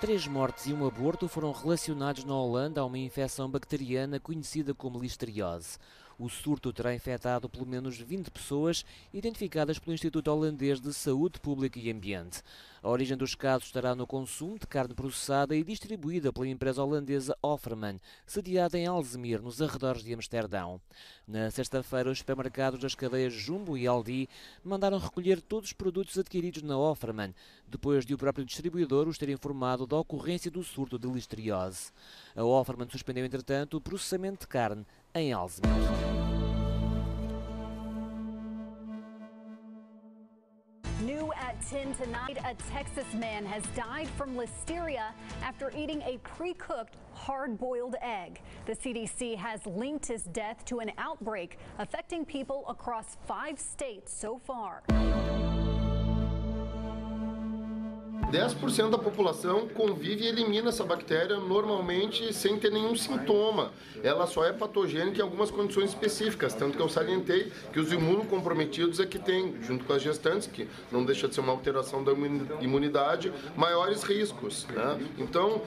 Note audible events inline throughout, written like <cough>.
Três mortes e um aborto foram relacionados na Holanda a uma infecção bacteriana conhecida como listeriose. O surto terá infectado pelo menos 20 pessoas, identificadas pelo Instituto Holandês de Saúde Pública e Ambiente. A origem dos casos estará no consumo de carne processada e distribuída pela empresa holandesa Offerman, sediada em Alzemir, nos arredores de Amsterdão. Na sexta-feira, os supermercados das cadeias Jumbo e Aldi mandaram recolher todos os produtos adquiridos na Offerman, depois de o próprio distribuidor os ter informado da ocorrência do surto de listeriose. A Offerman suspendeu, entretanto, o processamento de carne em Alzheimer. New at 10 tonight, a Texas man has died from listeria after eating a pre-cooked hard-boiled egg. The CDC has linked his death to an outbreak affecting people across five states so far. 10% da população convive e elimina essa bactéria normalmente sem ter nenhum sintoma. Ela só é patogênica em algumas condições específicas, tanto que eu salientei que os imunocomprometidos é que tem, junto com as gestantes, que não deixa de ser uma alteração da imunidade, maiores riscos. Né? Então,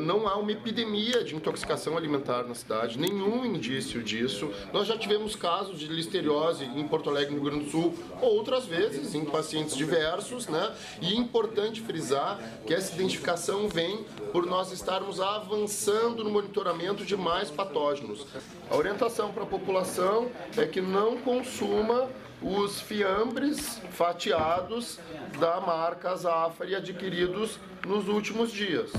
não há uma epidemia de intoxicação alimentar na cidade, nenhum indício disso. Nós já tivemos casos de listeriose em Porto Alegre, no Rio Grande do Sul, outras vezes em pacientes diversos, né? E importante frisar frisar que essa identificação vem por nós estarmos avançando no monitoramento de mais patógenos. A orientação para a população é que não consuma os fiambres fatiados da marca Zafari adquiridos nos últimos dias.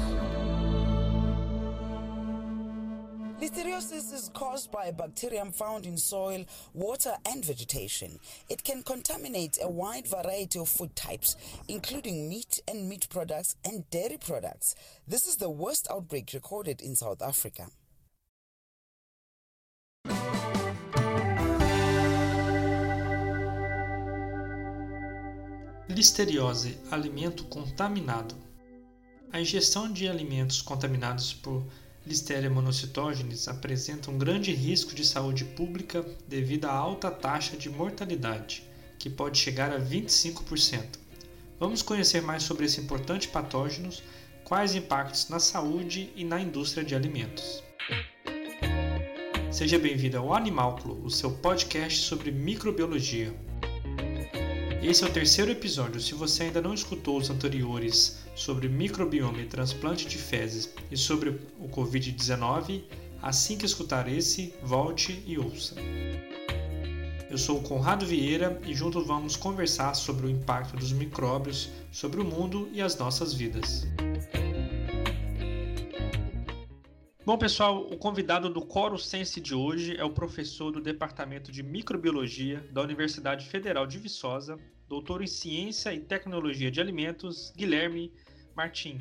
Listeriosis is caused by a bacterium found in soil, water, and vegetation. It can contaminate a wide variety of food types, including meat and meat products and dairy products. This is the worst outbreak recorded in South Africa. Listeriose, alimento contaminado. A ingestão de alimentos contaminados por Listeria monocytogenes apresenta um grande risco de saúde pública devido à alta taxa de mortalidade, que pode chegar a 25%. Vamos conhecer mais sobre esse importante patógeno, quais impactos na saúde e na indústria de alimentos. Seja bem-vindo ao Animálculo, o seu podcast sobre microbiologia. Esse é o terceiro episódio. Se você ainda não escutou os anteriores sobre microbioma e transplante de fezes e sobre o Covid-19, assim que escutar esse, volte e ouça. Eu sou o Conrado Vieira e juntos vamos conversar sobre o impacto dos micróbios sobre o mundo e as nossas vidas. Bom, pessoal, o convidado do Coro Sense de hoje é o professor do Departamento de Microbiologia da Universidade Federal de Viçosa, doutor em Ciência e Tecnologia de Alimentos, Guilherme Martim.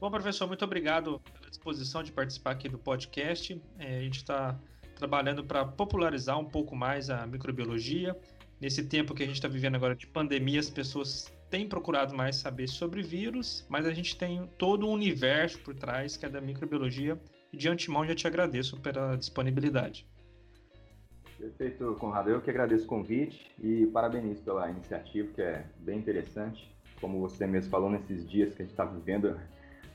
Bom, professor, muito obrigado pela disposição de participar aqui do podcast. É, a gente está trabalhando para popularizar um pouco mais a microbiologia. Nesse tempo que a gente está vivendo agora de pandemia, as pessoas têm procurado mais saber sobre vírus, mas a gente tem todo um universo por trás que é da microbiologia. E de antemão já te agradeço pela disponibilidade. Perfeito, Conrado. Eu que agradeço o convite e parabenizo pela iniciativa, que é bem interessante. Como você mesmo falou, nesses dias que a gente está vivendo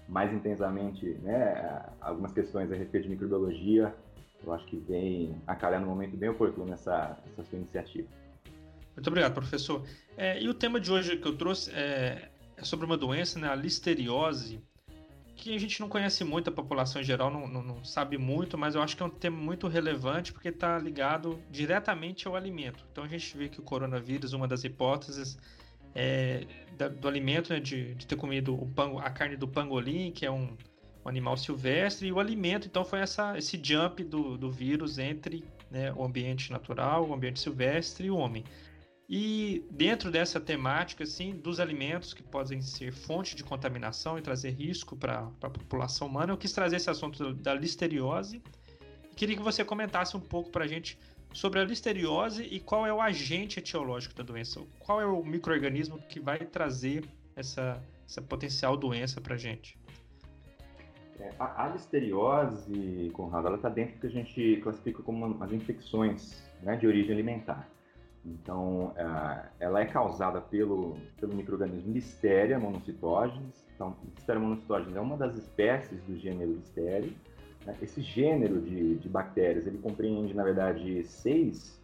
mais intensamente né, algumas questões a respeito de microbiologia, eu acho que vem a calhar no momento bem oportuno essa, essa sua iniciativa. Muito obrigado, professor. É, e o tema de hoje que eu trouxe é, é sobre uma doença, né, a listeriose, que a gente não conhece muito, a população em geral não, não, não, sabe muito, mas eu acho que é um tema muito relevante porque está ligado diretamente ao alimento. Então a gente vê que o coronavírus, uma das hipóteses é, da, do alimento, né, de, de, ter comido o pango, a carne do pangolim, que é um, um, animal silvestre, e o alimento, então foi essa, esse jump do, do vírus entre né, o ambiente natural, o ambiente silvestre e o homem. E dentro dessa temática, assim, dos alimentos que podem ser fonte de contaminação e trazer risco para a população humana, eu quis trazer esse assunto da listeriose. Queria que você comentasse um pouco para a gente sobre a listeriose e qual é o agente etiológico da doença. Qual é o microorganismo que vai trazer essa, essa potencial doença para a gente? É, a, a, listeriose, Conrado, ela está dentro do que a gente classifica como as infecções né, de origem alimentar. Então, é, ela é causada pelo, pelo microorganismo Listeria monocytogenes. Então, Listeria monocytogenes é uma das espécies do gênero Listeria. Né? Esse gênero de, de bactérias, ele compreende, na verdade, seis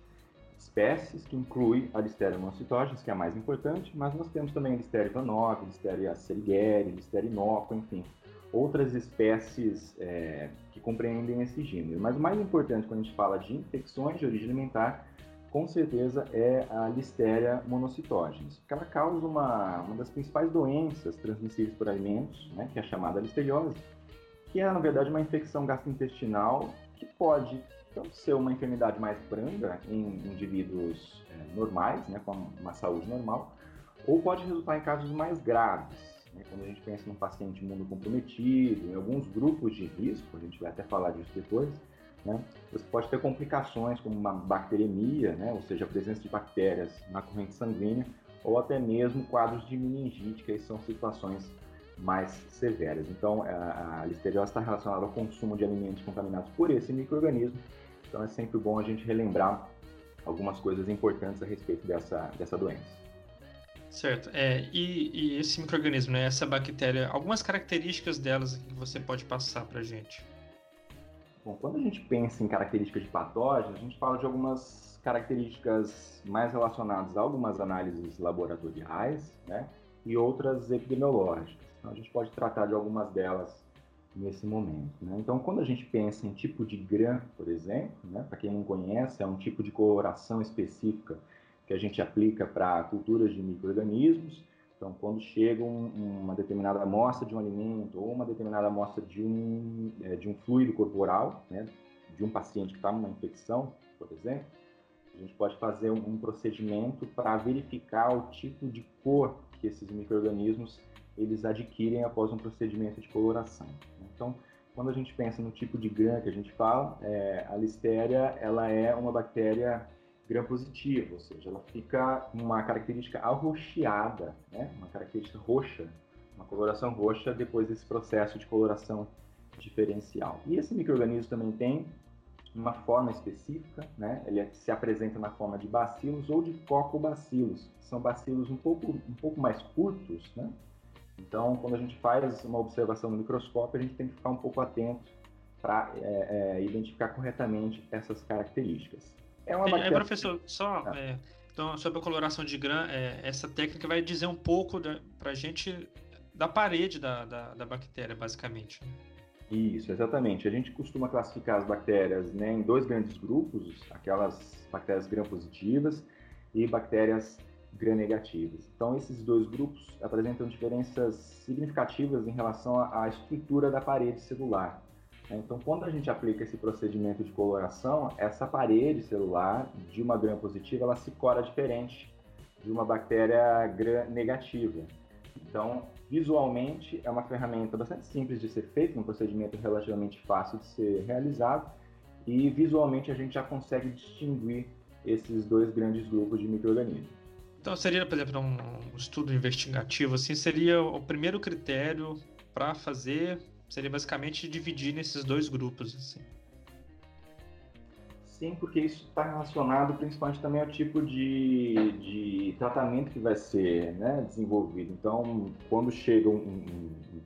espécies, que inclui a Listeria monocytogenes, que é a mais importante, mas nós temos também a Listeria vanovi, Listeria serigeri, Listeria inocua, enfim, outras espécies é, que compreendem esse gênero. Mas o mais importante quando a gente fala de infecções de origem alimentar com certeza é a Listeria monocytogenes, porque ela causa uma, uma das principais doenças transmissíveis por alimentos, né, que é a chamada listeriose, que é, na verdade, uma infecção gastrointestinal que pode tanto ser uma enfermidade mais branda em indivíduos é, normais, né, com uma saúde normal, ou pode resultar em casos mais graves, né, quando a gente pensa num paciente imunocomprometido, em alguns grupos de risco, a gente vai até falar disso depois, né? Você pode ter complicações como uma bacteremia, né? ou seja, a presença de bactérias na corrente sanguínea, ou até mesmo quadros de meningite, que são situações mais severas. Então, a, listeriose está relacionada ao consumo de alimentos contaminados por esse microorganismo. Então, é sempre bom a gente relembrar algumas coisas importantes a respeito dessa, dessa doença. Certo. É, e, e esse microorganismo, né, essa bactéria, algumas características delas que você pode passar para a gente? Bom, quando a gente pensa em características de patógenos, a gente fala de algumas características mais relacionadas a algumas análises laboratoriais, né, e outras epidemiológicas. Então, a gente pode tratar de algumas delas nesse momento. Né? Então, quando a gente pensa em tipo de GRAM, por exemplo, né, para quem não conhece, é um tipo de coloração específica que a gente aplica para culturas de micro-organismos, então, quando chega um, uma determinada amostra de um alimento ou uma determinada amostra de um, é, de um fluido corporal, né, de um paciente que está numa infecção, por exemplo, a gente pode fazer um, um procedimento para verificar o tipo de cor que esses micro-organismos eles adquirem após um procedimento de coloração. Então, quando a gente pensa no tipo de GRAM que a gente fala, é, a Listeria ela é uma bactéria gram-positivo, ou seja, ela fica uma característica arroxeada, né? uma característica roxa, uma coloração roxa depois desse processo de coloração diferencial. E esse microorganismo também tem uma forma específica, né? ele é, se apresenta na forma de bacilos ou de cocobacilos, são bacilos um pouco, um pouco mais curtos, né? Então, quando a gente faz uma observação no microscópio, a gente tem que ficar um pouco atento para é, é, identificar corretamente essas características. É uma bactéria... É, professor, só ah. é, então, sobre a coloração de grã, é, essa técnica vai dizer um pouco para a gente da parede da, da, da, bactéria, basicamente. Isso, exatamente. A gente costuma classificar as bactérias né, em dois grandes grupos, aquelas bactérias gram-positivas e bactérias gram-negativas. Então, esses dois grupos apresentam diferenças significativas em relação à estrutura da parede celular. Então, quando a gente aplica esse procedimento de coloração, essa parede celular de uma gram positiva, ela se cora diferente de uma bactéria gram negativa. Então, visualmente, é uma ferramenta bastante simples de ser feita, um procedimento relativamente fácil de ser realizado, e visualmente a gente já consegue distinguir esses dois grandes grupos de micro-organismos. Então, seria, por exemplo, um estudo investigativo, assim, seria o primeiro critério para fazer Seria basicamente dividir nesses dois grupos, assim. Sim, porque isso está relacionado principalmente também ao tipo de, de tratamento que vai ser né, desenvolvido. Então, quando chega um, um,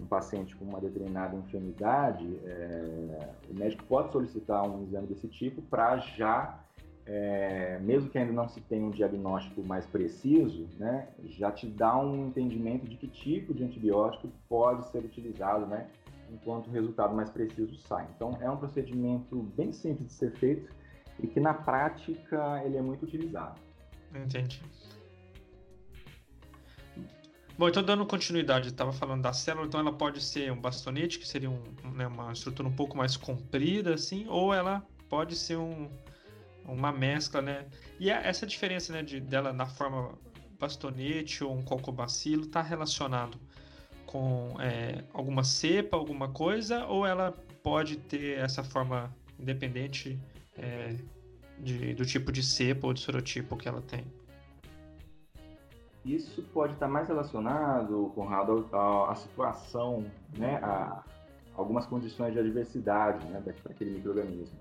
um paciente com uma determinada enfermidade, é, o médico pode solicitar um exame desse tipo para já é, mesmo que ainda não se tenha um diagnóstico mais preciso, né, já te dá um entendimento de que tipo de antibiótico pode ser utilizado, né, enquanto o resultado mais preciso sai. Então, é um procedimento bem simples de ser feito e que na prática ele é muito utilizado. Entendi. Bom, então dando continuidade, estava falando da célula, então ela pode ser um bastonete, que seria um, né, uma estrutura um pouco mais comprida, assim, ou ela pode ser um, uma mescla, né? E essa diferença né, de, dela na forma bastonete ou um cocobacilo está relacionado com é, alguma cepa, alguma coisa, ou ela pode ter essa forma independente é, de, do tipo de cepa ou de sorotipo que ela tem? Isso pode estar mais relacionado, Conrado, à, à situação, né, a algumas condições de adversidade né, daquele microorganismo.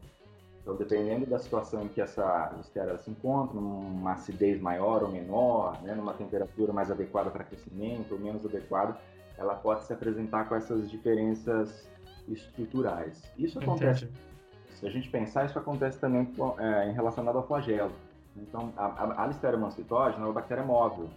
Então, dependendo da situação em que essa listeria se encontra, numa acidez maior ou menor, né, numa temperatura mais adequada para crescimento ou menos adequada, ela pode se apresentar com essas diferenças estruturais. Isso acontece, Entendi. se a gente pensar, isso acontece também é, em relacionado ao flagelo. Então, a, a, Listeria monocytogenes é uma bactéria móvel.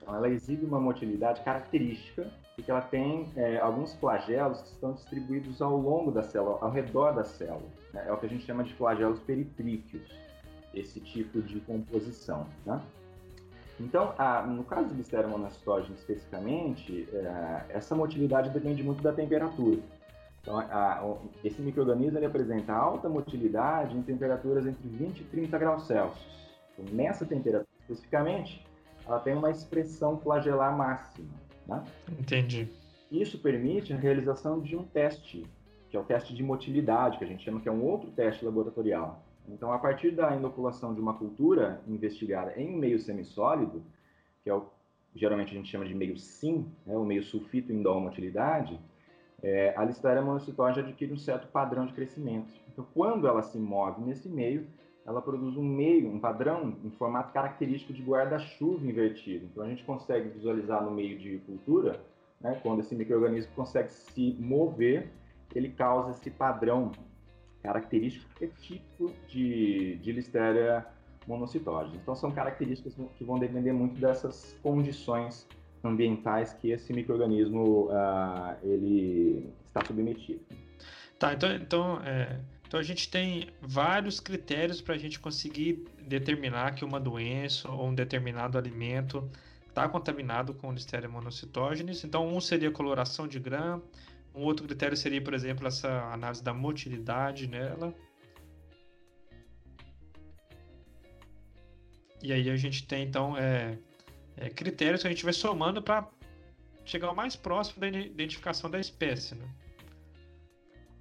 Então, ela exibe uma motilidade característica porque ela tem é, alguns flagelos que estão distribuídos ao longo da célula, ao redor da célula. Né? É o que a gente chama de flagelos perítríqueos, esse tipo de composição. Né? Então, a, no caso do Listeria monocytogenes especificamente, é, essa motilidade depende muito da temperatura. Então, a, esse microorganismo ele apresenta alta motilidade em temperaturas entre 20 e 30 graus Celsius. Então, nessa temperatura especificamente, ela tem uma expressão flagelar máxima. Né? Entendi. Isso permite a realização de um teste, que é o teste de motilidade, que a gente chama que é um outro teste laboratorial. Então, a partir da inoculação de uma cultura investigada em um meio semissólido, que é o geralmente a gente chama de meio sim, né, o meio sulfito indol motilidade, é, a Listeria monocytoide adquire um certo padrão de crescimento. Então, quando ela se move nesse meio, ela produz um meio, um padrão em formato característico de guarda-chuva invertido. Então, a gente consegue visualizar no meio de cultura, né, quando esse microorganismo consegue se mover, ele causa esse padrão característico que é típico de, de Listeria monocytogenes. Então, são características que vão depender muito dessas condições ambientais que esse microorganismo uh, ele está submetido. Tá, então, então, é, então a gente tem vários critérios para a gente conseguir determinar que uma doença ou um determinado alimento está contaminado com Listeria monocytogenes. Então, um seria coloração de grã, um outro critério seria, por exemplo, essa análise da motilidade nela. E aí a gente tem, então, é, é, critérios que a gente vai somando para chegar o mais próximo da identificação da espécie, né?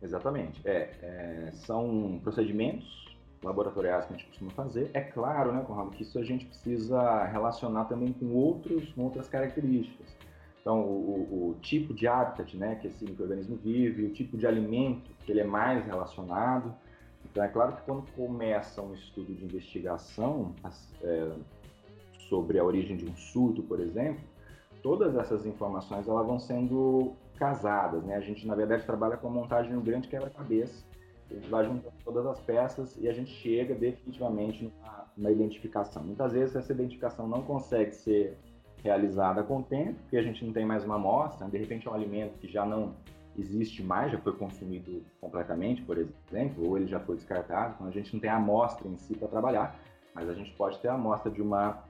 Exatamente. É, é, são procedimentos laboratoriais que a gente costuma fazer. É claro, né, Conrado, que isso a gente precisa relacionar também com outros, com outras características. Então, o, o, tipo de hábitat né, que esse microorganismo vive, o tipo de alimento que ele é mais relacionado. Então, é claro que quando começa um estudo de investigação, é, sobre a origem de um surto, por exemplo, todas essas informações elas vão sendo casadas, né? A gente na verdade trabalha com a montagem de um grande quebra-cabeça. A gente vai juntando todas as peças e a gente chega definitivamente na identificação. Muitas vezes essa identificação não consegue ser realizada com o tempo, porque a gente não tem mais uma amostra, de repente é um alimento que já não existe mais, já foi consumido completamente, por exemplo, ou ele já foi descartado, então a gente não tem a amostra em si para trabalhar, mas a gente pode ter a amostra de uma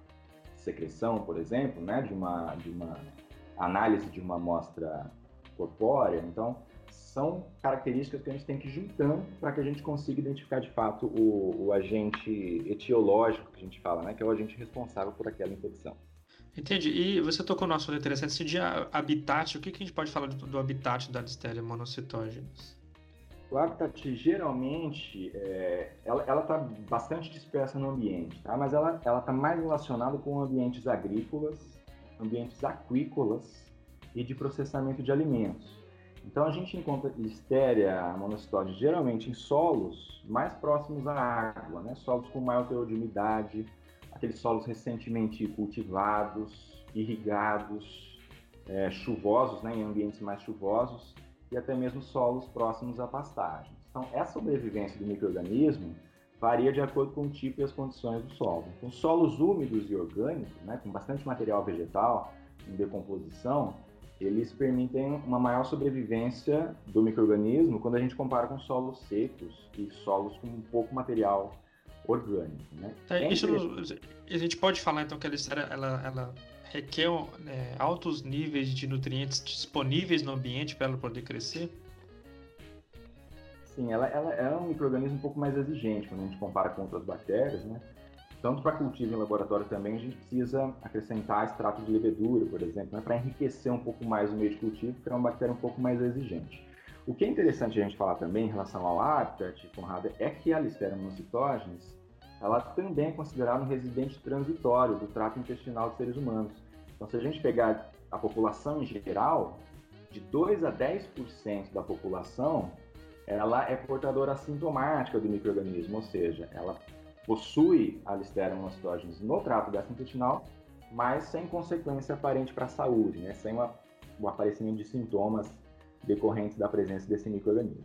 secreção, por exemplo, né, de uma, de uma análise de uma amostra corpórea. Então, são características que a gente tem que ir juntando para que a gente consiga identificar de fato o, o, agente etiológico que a gente fala, né, que é o agente responsável por aquela infecção. Entendi. E você tocou no assunto interessante, esse de habitat, o que, que a gente pode falar do, do habitat da Listeria monocytogenes? O habitat, geralmente, é, ela está bastante dispersa no ambiente, tá? mas ela está mais relacionada com ambientes agrícolas, ambientes aquícolas e de processamento de alimentos. Então, a gente encontra Listeria monocytose geralmente em solos mais próximos à água, né? solos com maior teor de umidade, aqueles solos recentemente cultivados, irrigados, é, chuvosos, né? em ambientes mais chuvosos e até mesmo solos próximos a pastagens. Então, essa sobrevivência do microorganismo varia de acordo com o tipo e as condições do solo. Então, solos úmidos e orgânicos, né, com bastante material vegetal em decomposição, eles permitem uma maior sobrevivência do microorganismo quando a gente compara com solos secos e solos com pouco material orgânico. Né? É, isso, a gente pode falar então que a ela, ela requer é, altos níveis de nutrientes disponíveis no ambiente para ela poder crescer? Sim, ela, ela é um microorganismo um pouco mais exigente quando a gente compara com outras bactérias, né? Tanto para cultivo em laboratório também, a gente precisa acrescentar extrato de levedura, por exemplo, né? para enriquecer um pouco mais o meio de cultivo, porque é uma bactéria um pouco mais exigente. O que é interessante a gente falar também em relação ao habitat, Conrado, é que a Listeria monocytogenes, ela também é considerada um residente transitório do trato intestinal de seres humanos. Então, se a gente pegar a população em geral, de 2 a 10% da população ela é portadora assintomática do microorganismo, ou seja, ela possui a Listeria monocytogenes no trato gastrointestinal, mas sem consequência aparente para a saúde, né? sem uma, o aparecimento de sintomas decorrentes da presença desse microorganismo.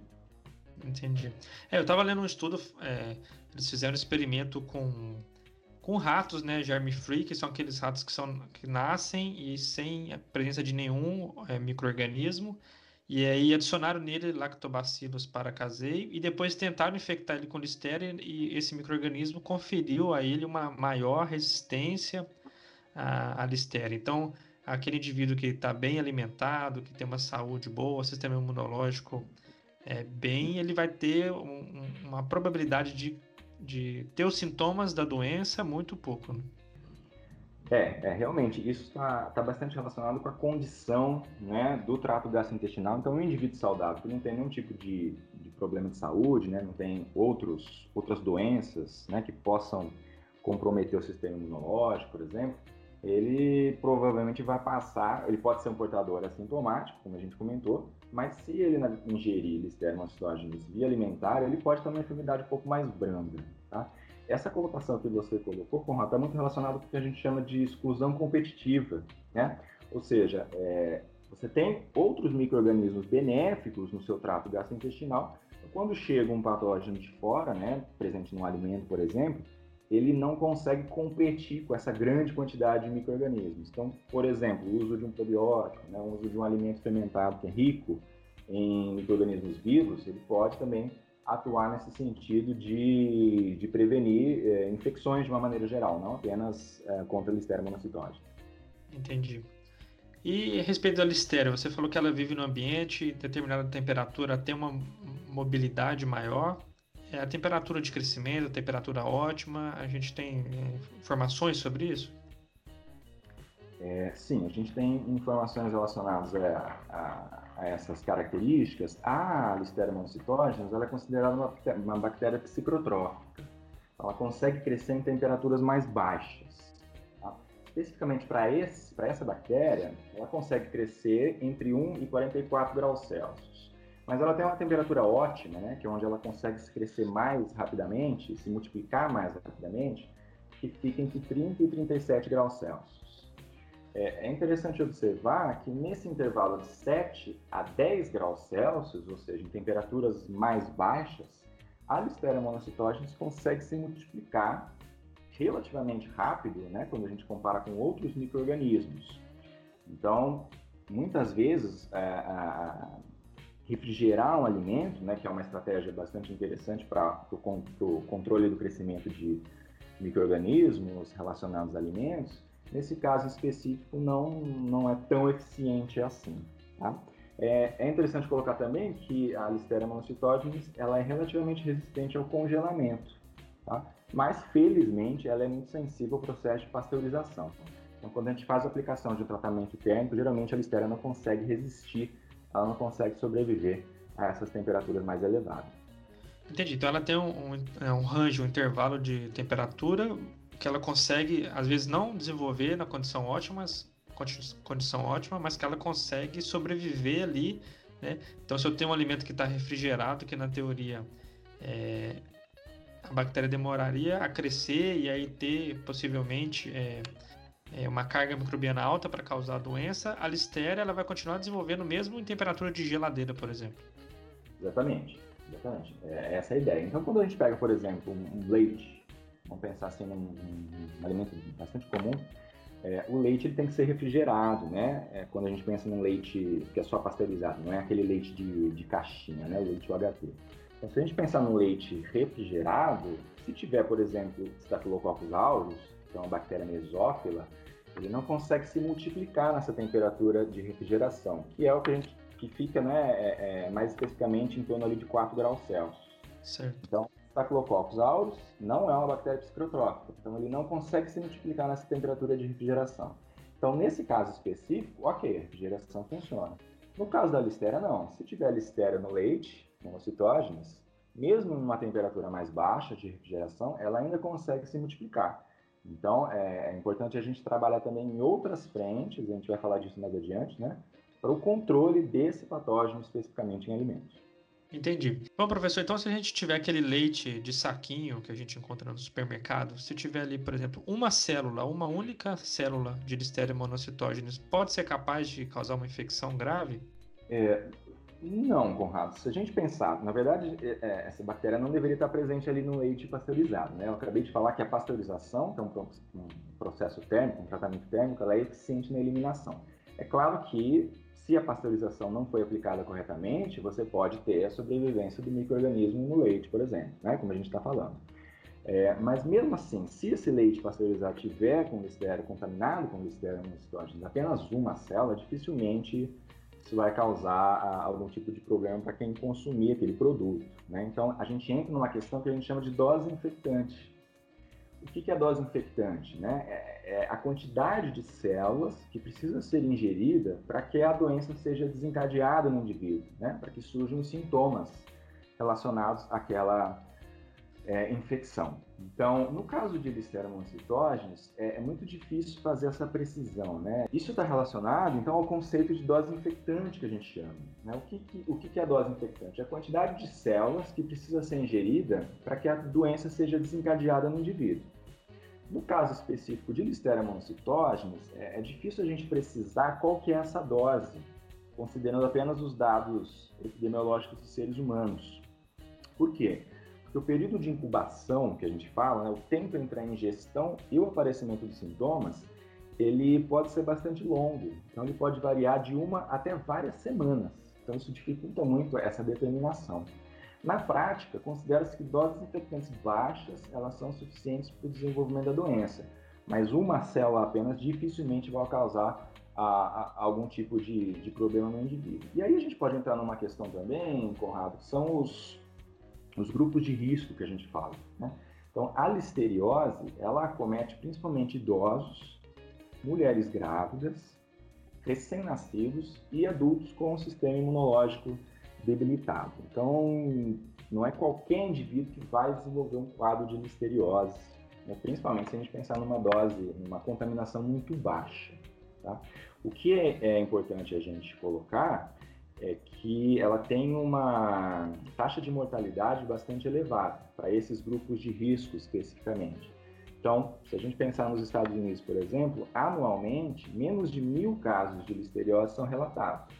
Entendi. É, eu estava lendo um estudo, é, eles fizeram um experimento com, com ratos, né, germ-free, que são aqueles ratos que, são, que nascem e sem a presença de nenhum é, microorganismo, e aí adicionaram nele lactobacillus paracasei e depois tentaram infectar ele com listeria e esse microorganismo conferiu a ele uma maior resistência à, à listeria. Então, aquele indivíduo que está bem alimentado, que tem uma saúde boa, sistema imunológico é, bem, ele vai ter um, uma probabilidade de, de ter os sintomas da doença muito pouco. Né? É, é, realmente, isso está tá bastante relacionado com a condição né, do trato gastrointestinal. Então, um indivíduo saudável que não tem nenhum tipo de, de problema de saúde, né, não tem outros, outras doenças né, que possam comprometer o sistema imunológico, por exemplo, ele provavelmente vai passar, ele pode ser um portador assintomático, como a gente comentou, mas se ele ingerir listeriomocidógenes via alimentar, ele pode ter uma enfermidade um pouco mais branda, tá? essa colocação que você colocou, Conrado, está muito relacionado com o que a gente chama de exclusão competitiva, né? Ou seja, é, você tem outros micro-organismos benéficos no seu trato gastrointestinal, quando chega um patógeno de fora, né, presente no alimento, por exemplo, ele não consegue competir com essa grande quantidade de micro-organismos. Então, por exemplo, o uso de um probiótico, né, o uso de um alimento fermentado que é rico em micro-organismos vivos, ele pode também atuar nesse sentido de, de prevenir é, infecções de uma maneira geral, não apenas é, contra a listeria monocitose. Entendi. E a respeito da listeria, você falou que ela vive no ambiente, determinada temperatura tem uma mobilidade maior. É a temperatura de crescimento, a temperatura ótima, a gente tem é, informações sobre isso? É, sim, a gente tem informações relacionadas a, a, a essas características. A Listeria monocytogenes ela é considerada uma, uma bactéria psicrotrófica. Ela consegue crescer em temperaturas mais baixas. Tá? Especificamente para essa bactéria, ela consegue crescer entre 1 e 44 graus Celsius. Mas ela tem uma temperatura ótima, né, que é onde ela consegue crescer mais rapidamente, se multiplicar mais rapidamente, que fica entre 30 e 37 graus Celsius. É, é interessante observar que nesse intervalo de 7 a 10 graus Celsius, ou seja, em temperaturas mais baixas, a Listeria monocytogenes consegue se multiplicar relativamente rápido, né, quando a gente compara com outros micro-organismos. Então, muitas vezes, é, refrigerar um alimento, né, que é uma estratégia bastante interessante para o controle do crescimento de micro-organismos relacionados a alimentos, Nesse caso específico, não, não é tão eficiente assim. Tá? É, é, interessante colocar também que a Listeria monocytogenes ela é relativamente resistente ao congelamento, tá? mas felizmente ela é muito sensível ao processo de pasteurização. Então, quando a gente faz a aplicação de um tratamento térmico, geralmente a Listeria não consegue resistir, ela não consegue sobreviver a essas temperaturas mais elevadas. Entendi. Então ela tem um, um, é um range, um intervalo de temperatura que ela consegue, às vezes, não desenvolver na condição ótima, condição ótima, mas que ela consegue sobreviver ali, né? Então, se eu tenho um alimento que está refrigerado, que na teoria é, a bactéria demoraria a crescer e aí ter possivelmente é, é, uma carga microbiana alta para causar a doença, a listéria ela vai continuar desenvolvendo mesmo em temperatura de geladeira, por exemplo. Exatamente, exatamente. É essa é a ideia. Então, quando a gente pega, por exemplo, um leite vamos pensar assim num, num alimento bastante comum, é, o leite ele tem que ser refrigerado, né? É, quando a gente pensa num leite que é só pasteurizado, não é aquele leite de, de caixinha, né? O leite UHT. Então, se a gente pensar no leite refrigerado, se tiver, por exemplo, Staphylococcus aureus, que é uma bactéria mesófila, ele não consegue se multiplicar nessa temperatura de refrigeração, que é o que a gente que fica, né, é, é, mais especificamente em torno ali de 4 graus Celsius. Certo. Então, Staphylococcus aureus não é uma bactéria psicrotrófica, então ele não consegue se multiplicar nessa temperatura de refrigeração. Então, nesse caso específico, ok, a refrigeração funciona. No caso da listeria, não. Se tiver listeria no leite, monocitógenes, mesmo numa temperatura mais baixa de refrigeração, ela ainda consegue se multiplicar. Então, é, é importante a gente trabalhar também em outras frentes, a gente vai falar disso mais adiante, né? Para o controle desse patógeno especificamente em alimentos. Entendi. Bom, professor, então se a gente tiver aquele leite de saquinho que a gente encontra no supermercado, se tiver ali, por exemplo, uma célula, uma única célula de Listeria monocytogenes, pode ser capaz de causar uma infecção grave? É, não, Conrado. Se a gente pensar, na verdade, é, é, essa bactéria não deveria estar presente ali no leite pasteurizado. Né? Eu acabei de falar que a pasteurização, que é um, um processo térmico, um tratamento térmico, ela é eficiente na eliminação. É claro que se a pasteurização não foi aplicada corretamente, você pode ter a sobrevivência do microorganismo no leite, por exemplo, né? como a gente está falando. É, mas mesmo assim, se esse leite pasteurizado tiver com listeria contaminado com listeria monocytogenes, apenas uma célula, dificilmente isso vai causar a, algum tipo de problema para quem consumir aquele produto. Né? Então, a gente entra numa questão que a gente chama de dose infectante. O que, é dose infectante? Né? É, é a quantidade de células que precisa ser ingerida para que a doença seja desencadeada no indivíduo, né? para que surjam sintomas relacionados àquela é, infecção. Então, no caso de Listeria monocytogenes, é, é, muito difícil fazer essa precisão, né? Isso está relacionado, então, ao conceito de dose infectante que a gente chama. Né? O, que, que, o que é a dose infectante? É a quantidade de células que precisa ser ingerida para que a doença seja desencadeada no indivíduo. No caso específico de Listeria monocytogenes, é, é difícil a gente precisar qual que é essa dose, considerando apenas os dados epidemiológicos dos seres humanos. Por quê? Porque o período de incubação que a gente fala, né, o tempo entre a ingestão e o aparecimento dos sintomas, ele pode ser bastante longo. Então, ele pode variar de uma até várias semanas. Então, isso dificulta muito essa determinação. Na prática, considera-se que doses infectantes baixas elas são suficientes para o desenvolvimento da doença, mas uma célula apenas dificilmente vai causar a, a, algum tipo de, de problema no indivíduo. E aí a gente pode entrar numa questão também, Conrado, que são os, os grupos de risco que a gente fala. Né? Então, a listeriose, ela acomete principalmente idosos, mulheres grávidas, recém-nascidos e adultos com um sistema imunológico debilitado. Então, não é qualquer indivíduo que vai desenvolver um quadro de listeriose, né? principalmente se a gente pensar numa dose, numa contaminação muito baixa. Tá? O que é, é importante a gente colocar é que ela tem uma taxa de mortalidade bastante elevada para esses grupos de risco especificamente. Então, se a gente pensar nos Estados Unidos, por exemplo, anualmente menos de mil casos de listeriose são relatados,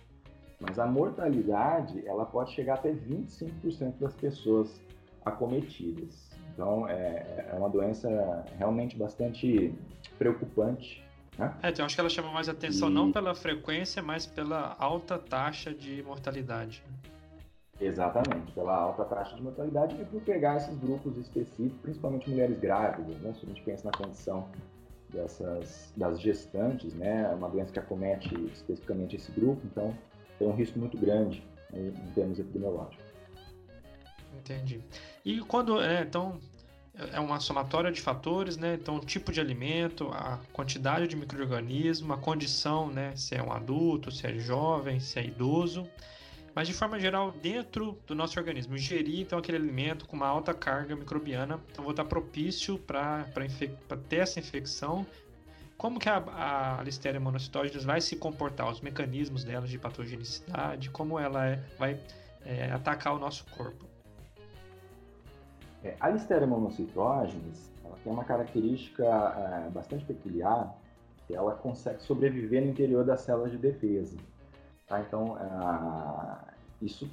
mas a mortalidade ela pode chegar até 25% das pessoas acometidas. Então, é, é uma doença realmente bastante preocupante né? É, então acho que ela chama mais atenção e... não pela frequência, mas pela alta taxa de mortalidade. Exatamente, pela alta taxa de mortalidade e por pegar esses grupos específicos, principalmente mulheres grávidas, né? Se a gente pensa na condição dessas das gestantes, né? Uma doença que acomete especificamente esse grupo, então tem um risco muito grande né, em termos epidemiológicos. Entendi. E quando, é, então, é uma somatória de fatores, né? Então, o tipo de alimento, a quantidade de microorganismo, a condição, né? Se é um adulto, se é jovem, se é idoso. Mas de forma geral, dentro do nosso organismo, ingerir então aquele alimento com uma alta carga microbiana, então vou estar propício para ter essa infecção. Como que a, a Listeria monocytogenes vai se comportar, os mecanismos dela de patogenicidade, como ela é, vai é, atacar o nosso corpo. É, a Listeria monocytogenes ela tem uma característica é, bastante peculiar, que ela consegue sobreviver no interior das células de defesa. Tá? Então, é, isso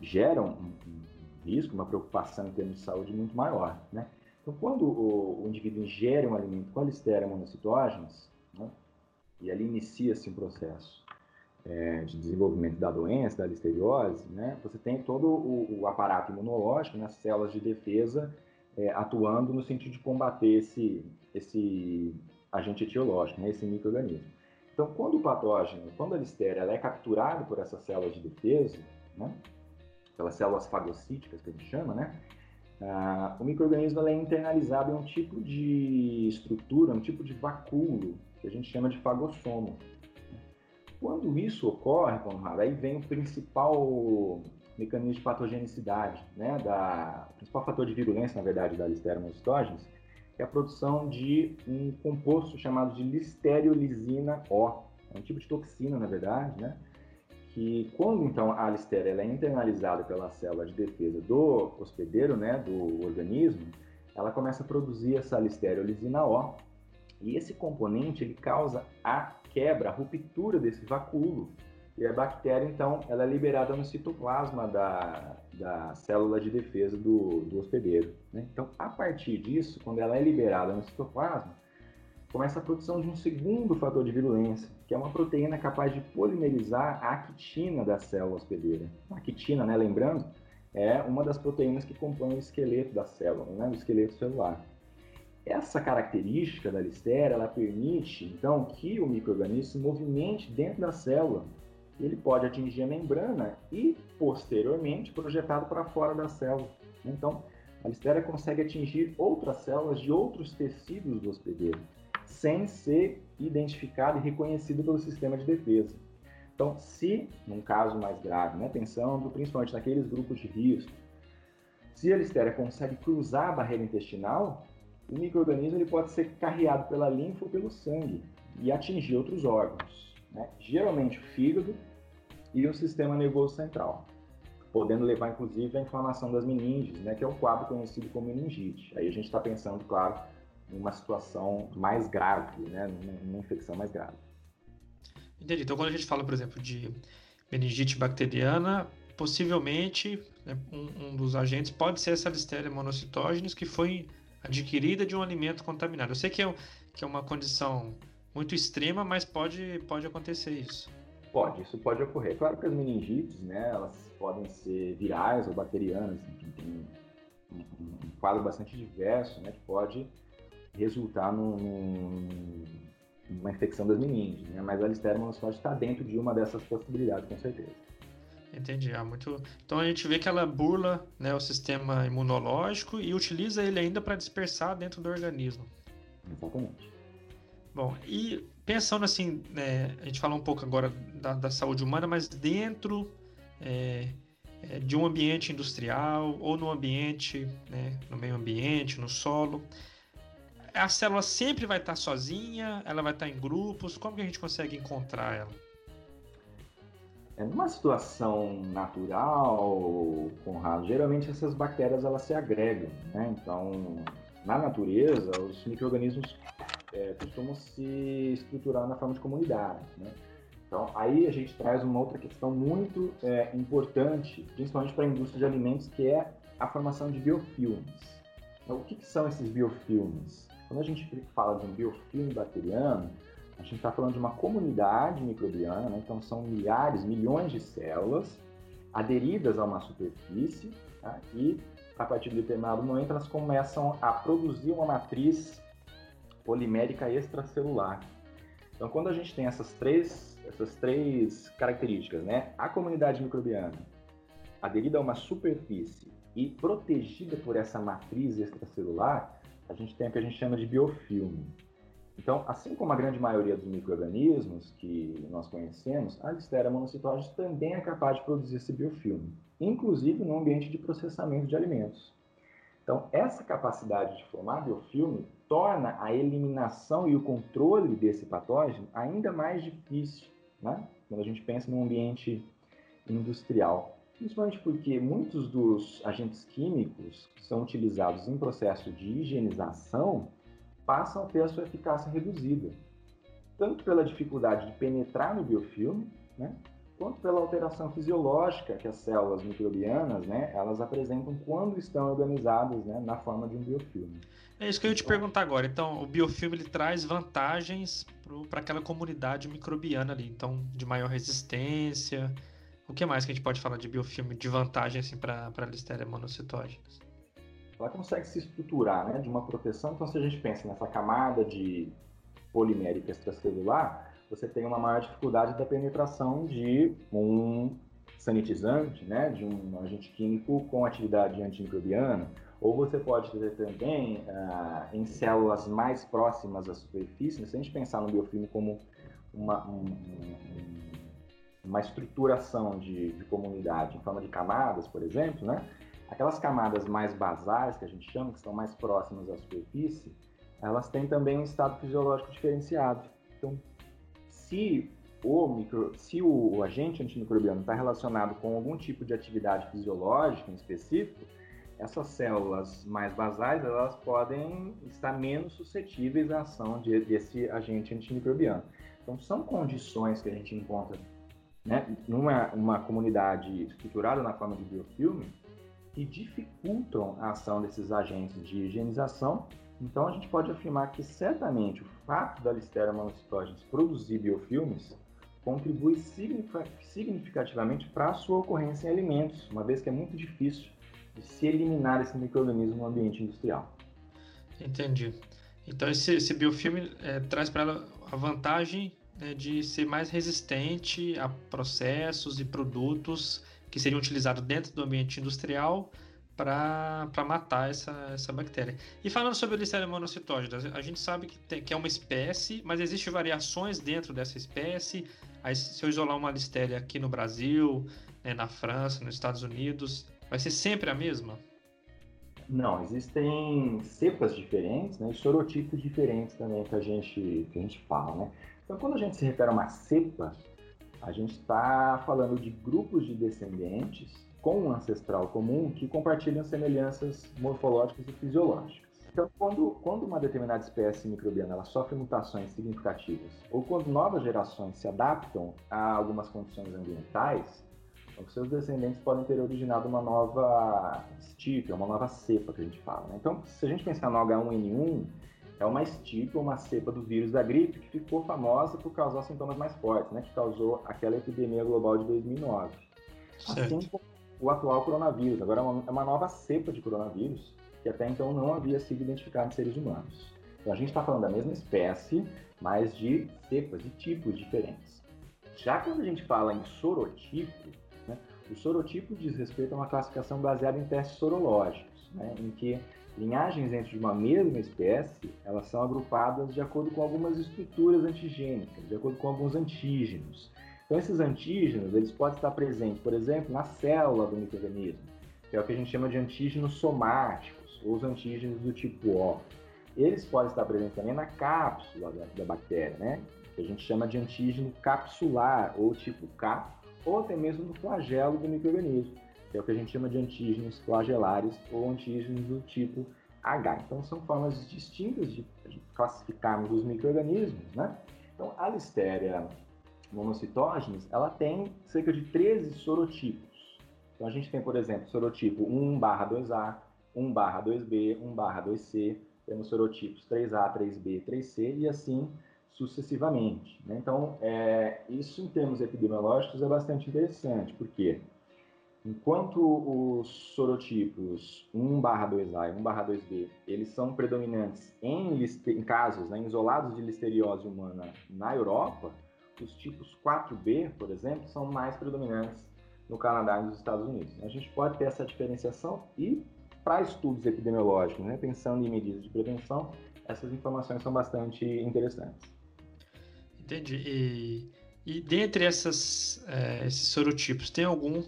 gera um, um, risco, uma preocupação em termos de saúde muito maior. Né? Então, quando o, o indivíduo ingere um alimento com a Listeria monocytogenes, né, e ali inicia-se um processo é, de desenvolvimento da doença, da listeriose, né, você tem todo o, o aparato imunológico, né, as células de defesa é, atuando no sentido de combater esse, esse agente etiológico, né, esse microorganismo. Então, quando o patógeno, quando a listéria ela é capturada por essas células de defesa, né, pelas células fagocíticas que a gente chama, né, ah, o microorganismo é internalizado em um tipo de estrutura, um tipo de vacúolo, que a gente chama de fagossomo. Quando isso ocorre, Conrado, aí vem o principal mecanismo de patogenicidade, né, da, o principal fator de virulência, na verdade, da Listeriomocytogenes, que é a produção de um composto chamado de listeriolizina O. É um tipo de toxina, na verdade, né, que quando então a listeria ela é internalizada pela célula de defesa do hospedeiro, né, do organismo, ela começa a produzir essa listeriolizina O, e esse componente ele causa a quebra, a ruptura desse vacúolo. E a bactéria, então, ela é liberada no citoplasma da, da célula de defesa do, do hospedeiro. Né? Então, a partir disso, quando ela é liberada no citoplasma, começa a produção de um segundo fator de virulência, que é uma proteína capaz de polimerizar a actina da célula hospedeira. A actina, né, lembrando, é uma das proteínas que compõem o esqueleto da célula, né, o esqueleto celular. Essa característica da listéria, ela permite, então, que o microorganismo se movimente dentro da célula. Ele pode atingir a membrana e, posteriormente, projetado para fora da célula. Então, a listéria consegue atingir outras células de outros tecidos do hospedeiro, sem ser identificado e reconhecido pelo sistema de defesa. Então, se, num caso mais grave, né, pensando principalmente naqueles grupos de risco, se a listéria consegue cruzar a barreira intestinal, o microorganismo pode ser carreado pela linfa ou pelo sangue e atingir outros órgãos, né? geralmente o fígado e o sistema nervoso central, podendo levar inclusive à inflamação das meninges, né? que é um quadro conhecido como meningite. Aí a gente está pensando, claro, numa situação mais grave, né? numa infecção mais grave. Entendi. Então, quando a gente fala, por exemplo, de meningite bacteriana, possivelmente né, um, um, dos agentes pode ser essa Listeria monocytogenes que foi adquirida de um alimento contaminado. Eu sei que é, que é uma condição muito extrema, mas pode, pode acontecer isso. Pode, isso pode ocorrer. Claro que as meningites, né, elas podem ser virais ou bacterianas, enfim, tem um, um, quadro bastante diverso, né, que pode resultar num, num, numa infecção das meninges, né, mas a Listeria monocytogenes está dentro de uma dessas possibilidades, com certeza. Entendi. Ah, muito... Então a gente vê que ela burla né, o sistema imunológico e utiliza ele ainda para dispersar dentro do organismo. Exatamente. Bom, e pensando assim, né, a gente falou um pouco agora da, da saúde humana, mas dentro é, é, de um ambiente industrial ou no ambiente, né, no meio ambiente, no solo, a célula sempre vai estar sozinha, ela vai estar em grupos, como que a gente consegue encontrar ela? É, numa situação natural, Conrado, geralmente essas bactérias elas se agregam, né? Então, na natureza, os micro-organismos é, costumam se estruturar na forma de comunidade, né? Então, aí a gente traz uma outra questão muito é, importante, principalmente para a indústria de alimentos, que é a formação de biofilmes. Então, o que, que são esses biofilmes? Quando a gente fala de um biofilme bacteriano, a gente está falando de uma comunidade microbiana, né? então são milhares, milhões de células aderidas a uma superfície tá? e a partir de determinado momento elas começam a produzir uma matriz polimérica extracelular. Então, quando a gente tem essas três, essas três características, né? a comunidade microbiana aderida a uma superfície e protegida por essa matriz extracelular, a gente tem o que a gente chama de biofilme. Então, assim como a grande maioria dos micro-organismos que nós conhecemos, a Listeria monocytogenes também é capaz de produzir esse biofilme, inclusive no ambiente de processamento de alimentos. Então, essa capacidade de formar biofilme torna a eliminação e o controle desse patógeno ainda mais difícil, né? quando a gente pensa num ambiente industrial. Principalmente porque muitos dos agentes químicos que são utilizados em processo de higienização passam a ter a sua eficácia reduzida, tanto pela dificuldade de penetrar no biofilme, né, quanto pela alteração fisiológica que as células microbianas, né, elas apresentam quando estão organizadas, né, na forma de um biofilme. É isso que eu ia te perguntar agora. Então, o biofilme ele traz vantagens para aquela comunidade microbiana ali, então de maior resistência. O que mais que a gente pode falar de biofilme de vantagem assim para a Listeria monocytogenes? Ela consegue se estruturar né, de uma proteção. Então, se a gente pensa nessa camada de polimérica extracelular, você tem uma maior dificuldade da penetração de um sanitizante, né, de um agente químico com atividade antimicrobiana, ou você pode ter também ah, em células mais próximas à superfície, né, se a gente pensar no biofilme como uma, um, uma estruturação de, de, comunidade em forma de camadas, por exemplo, né, Aquelas camadas mais basais, que a gente chama, que estão mais próximas à superfície, elas têm também um estado fisiológico diferenciado. Então, se o micro, se o, agente antimicrobiano está relacionado com algum tipo de atividade fisiológica em específico, essas células mais basais elas podem estar menos suscetíveis à ação de, desse agente antimicrobiano. Então, são condições que a gente encontra né, numa uma comunidade estruturada na forma de biofilme que dificultam a ação desses agentes de higienização. Então, a gente pode afirmar que certamente o fato da Listeria monocytogenes produzir biofilmes contribui significativamente para a sua ocorrência em alimentos, uma vez que é muito difícil de se eliminar esse microorganismo no ambiente industrial. Entendi. Então esse, esse biofilme é, traz para ela a vantagem né, de ser mais resistente a processos e produtos que seriam utilizados dentro do ambiente industrial para matar essa, essa bactéria. E falando sobre a Listeria monocytógena, a gente sabe que, tem, que é uma espécie, mas existem variações dentro dessa espécie. Aí, se eu isolar uma Listeria aqui no Brasil, né, na França, nos Estados Unidos, vai ser sempre a mesma? Não, existem cepas diferentes né, e sorotipos diferentes também que a, gente, que a gente fala. Né? Então, quando a gente se refere a uma cepa, a gente está falando de grupos de descendentes com um ancestral comum que compartilham semelhanças morfológicas e fisiológicas. Então, quando, quando uma determinada espécie microbiana ela sofre mutações significativas, ou quando novas gerações se adaptam a algumas condições ambientais, os seus descendentes podem ter originado uma nova estirpe, uma nova cepa que a gente fala. Né? Então, se a gente pensar no H1N1, é uma estirpe, uma cepa do vírus da gripe que ficou famosa por causar sintomas mais fortes, né? que causou aquela epidemia global de 2009. Certo. Assim como o atual coronavírus. Agora é uma, é uma nova cepa de coronavírus que até então não havia sido identificada em seres humanos. Então a gente está falando da mesma espécie, mas de cepas, de tipos diferentes. Já quando a gente fala em sorotipo, né, o sorotipo diz respeito a uma classificação baseada em testes sorológicos, né, em que linhagens dentro de uma mesma espécie elas são agrupadas de acordo com algumas estruturas antigênicas, de acordo com alguns antígenos. Então, esses antígenos, eles podem estar presentes, por exemplo, na célula do microorganismo, que é o que a gente chama de antígenos somáticos, ou os antígenos do tipo O. Eles podem estar presentes também na cápsula da, da bactéria, né? Que a gente chama de antígeno capsular, ou tipo K, ou até mesmo no flagelo do microorganismo, que é o que a gente chama de antígenos flagelares ou antígenos do tipo H. Então, são formas distintas de classificarmos os microorganismos, né? Então, a listéria monocitógenes, ela tem cerca de 13 sorotipos. Então a gente tem, por exemplo, sorotipo 1/2A, 1/2B, 1/2C, temos sorotipos 3A, 3B, 3C e assim sucessivamente. Né? Então, é, isso em termos epidemiológicos é bastante interessante, porque enquanto os sorotipos 1/2A e 1/2B, eles são predominantes em, em casos né, isolados de listeriose humana na Europa, os tipos 4B, por exemplo, são mais predominantes no Canadá e nos Estados Unidos. A gente pode ter essa diferenciação e, para estudos epidemiológicos, né, pensando em medidas de prevenção, essas informações são bastante interessantes. Entendi. E, e dentre essas, é, esses sorotipos, tem algum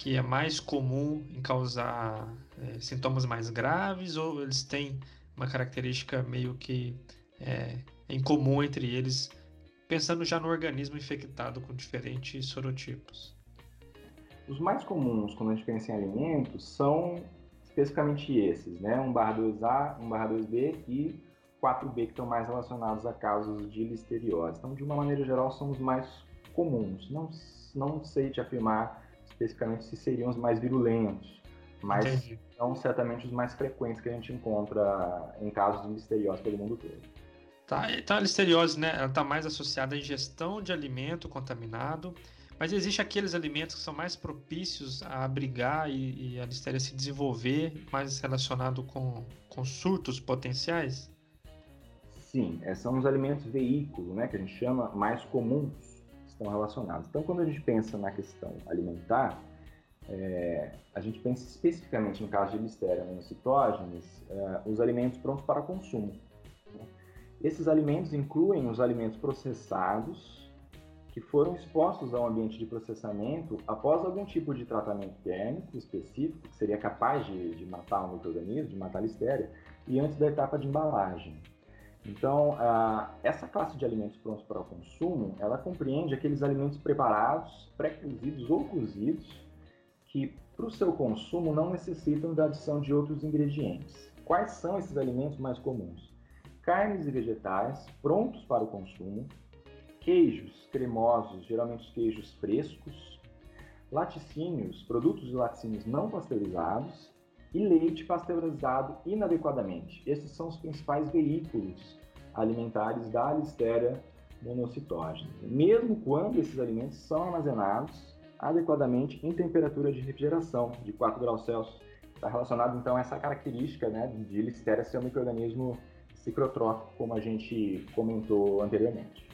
que é mais comum em causar é, sintomas mais graves ou eles têm uma característica meio que é, em comum entre eles pensando já no organismo infectado com diferentes sorotipos. Os mais comuns quando a gente pensa em alimentos são especificamente esses, né? 1/2A, 1/2B e 4B, que estão mais relacionados a casos de listeriose. Então, de uma maneira geral, são os mais comuns. Não, não sei te afirmar especificamente se seriam os mais virulentos, mas Entendi. são certamente os mais frequentes que a gente encontra em casos de listeriose pelo mundo todo. Tá, então a listeriose, né, está mais associada à ingestão de alimento contaminado, mas existe aqueles alimentos que são mais propícios a abrigar e, e a listeria se desenvolver, mais relacionado com, com surtos potenciais? Sim, é, são os alimentos veículo, né, que a gente chama mais comuns, estão relacionados. Então, quando a gente pensa na questão alimentar, é, a gente pensa especificamente no caso de listeria monocitógenes, é, os alimentos prontos para consumo. Esses alimentos incluem os alimentos processados que foram expostos ao ambiente de processamento após algum tipo de tratamento térmico específico, que seria capaz de, de matar um microorganismo, de matar a listéria, e antes da etapa de embalagem. Então, essa classe de alimentos prontos para o consumo, ela compreende aqueles alimentos preparados, pré-cozidos ou cozidos, que para o seu consumo não necessitam da adição de outros ingredientes. Quais são esses alimentos mais comuns? Carnes e vegetais prontos para o consumo, queijos cremosos, geralmente os queijos frescos, laticínios, produtos de laticínios não pasteurizados, e leite pasteurizado inadequadamente. Esses são os principais veículos alimentares da Listeria monocitógena, mesmo quando esses alimentos são armazenados adequadamente em temperatura de refrigeração de 4 graus Celsius. Está relacionado então a essa característica né, de Listeria ser um microorganismo ciclotrófico, como a gente comentou anteriormente.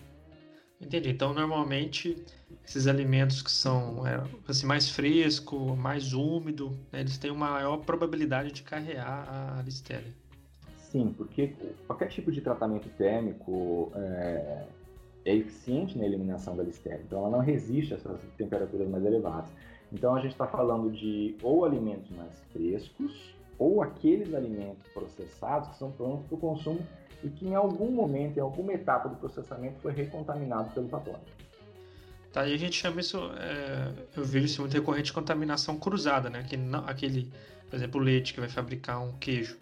Entendi. Então, normalmente, esses alimentos que são é, assim, mais fresco, mais úmido, né, eles têm uma maior probabilidade de carrear a listéria. Sim, porque qualquer tipo de tratamento térmico é, é eficiente na eliminação da listéria. Então, ela não resiste a essas temperaturas mais elevadas. Então, a gente está falando de ou alimentos mais frescos, ou aqueles alimentos processados que são prontos para o consumo e que em algum momento, em alguma etapa do processamento, foi recontaminado pelo patógeno. Tá, e a gente chama isso, é, eu vejo isso muito recorrente de contaminação cruzada, né? Que não, aquele, por exemplo, o leite que vai fabricar um queijo.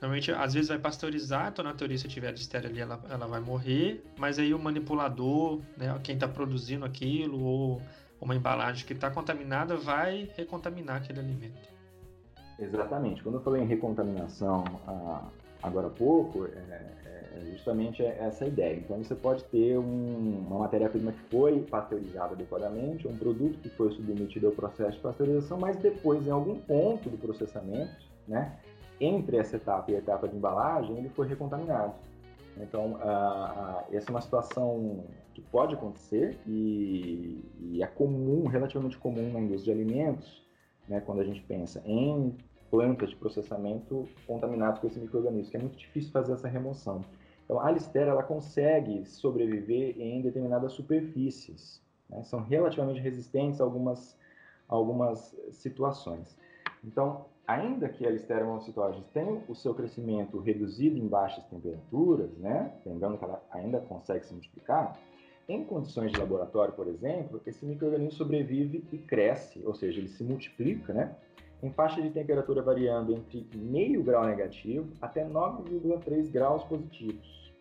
Normalmente, às vezes vai pasteurizar, então na teoria, se tiver listeria ali, ela, ela vai morrer, mas aí o manipulador, né, quem está produzindo aquilo, ou uma embalagem que está contaminada, vai recontaminar aquele alimento. Exatamente. Quando eu falei em recontaminação agora há pouco, é, é justamente essa ideia. Então você pode ter um, uma matéria-prima que foi pasteurizada adequadamente, um produto que foi submetido ao processo de pasteurização, mas depois, em algum ponto do processamento, né, entre essa etapa e a etapa de embalagem, ele foi recontaminado. Então, essa é uma situação que pode acontecer e, e, é comum, relativamente comum na indústria de alimentos, né, quando a gente pensa em plantas de processamento contaminadas com esse microorganismo, que é muito difícil fazer essa remoção. Então, a listeria ela consegue sobreviver em determinadas superfícies, né? são relativamente resistentes a algumas, algumas situações. Então, ainda que a Listeria monocitogenes tenha o seu crescimento reduzido em baixas temperaturas, né? lembrando que ela ainda consegue se multiplicar, em condições de laboratório, por exemplo, esse microorganismo sobrevive e cresce, ou seja, ele se multiplica, né? Em faixa de temperatura variando entre meio grau negativo até 9,3 graus positivos.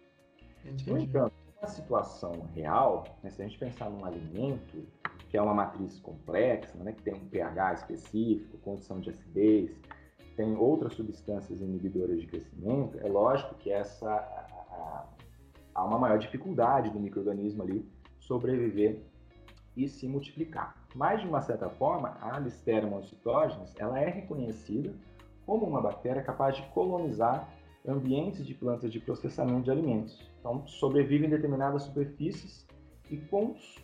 Entendi. No entanto, na situação real, né, se a gente pensar num alimento que é uma matriz complexa, né, que tem um pH específico, condição de acidez, tem outras substâncias inibidoras de crescimento, é lógico que essa há uma maior dificuldade do microorganismo ali sobreviver e se multiplicar. Mas, de uma certa forma, a Listeria monocitogenes ela é reconhecida como uma bactéria capaz de colonizar ambientes de plantas de processamento de alimentos. Então, sobrevive em determinadas superfícies e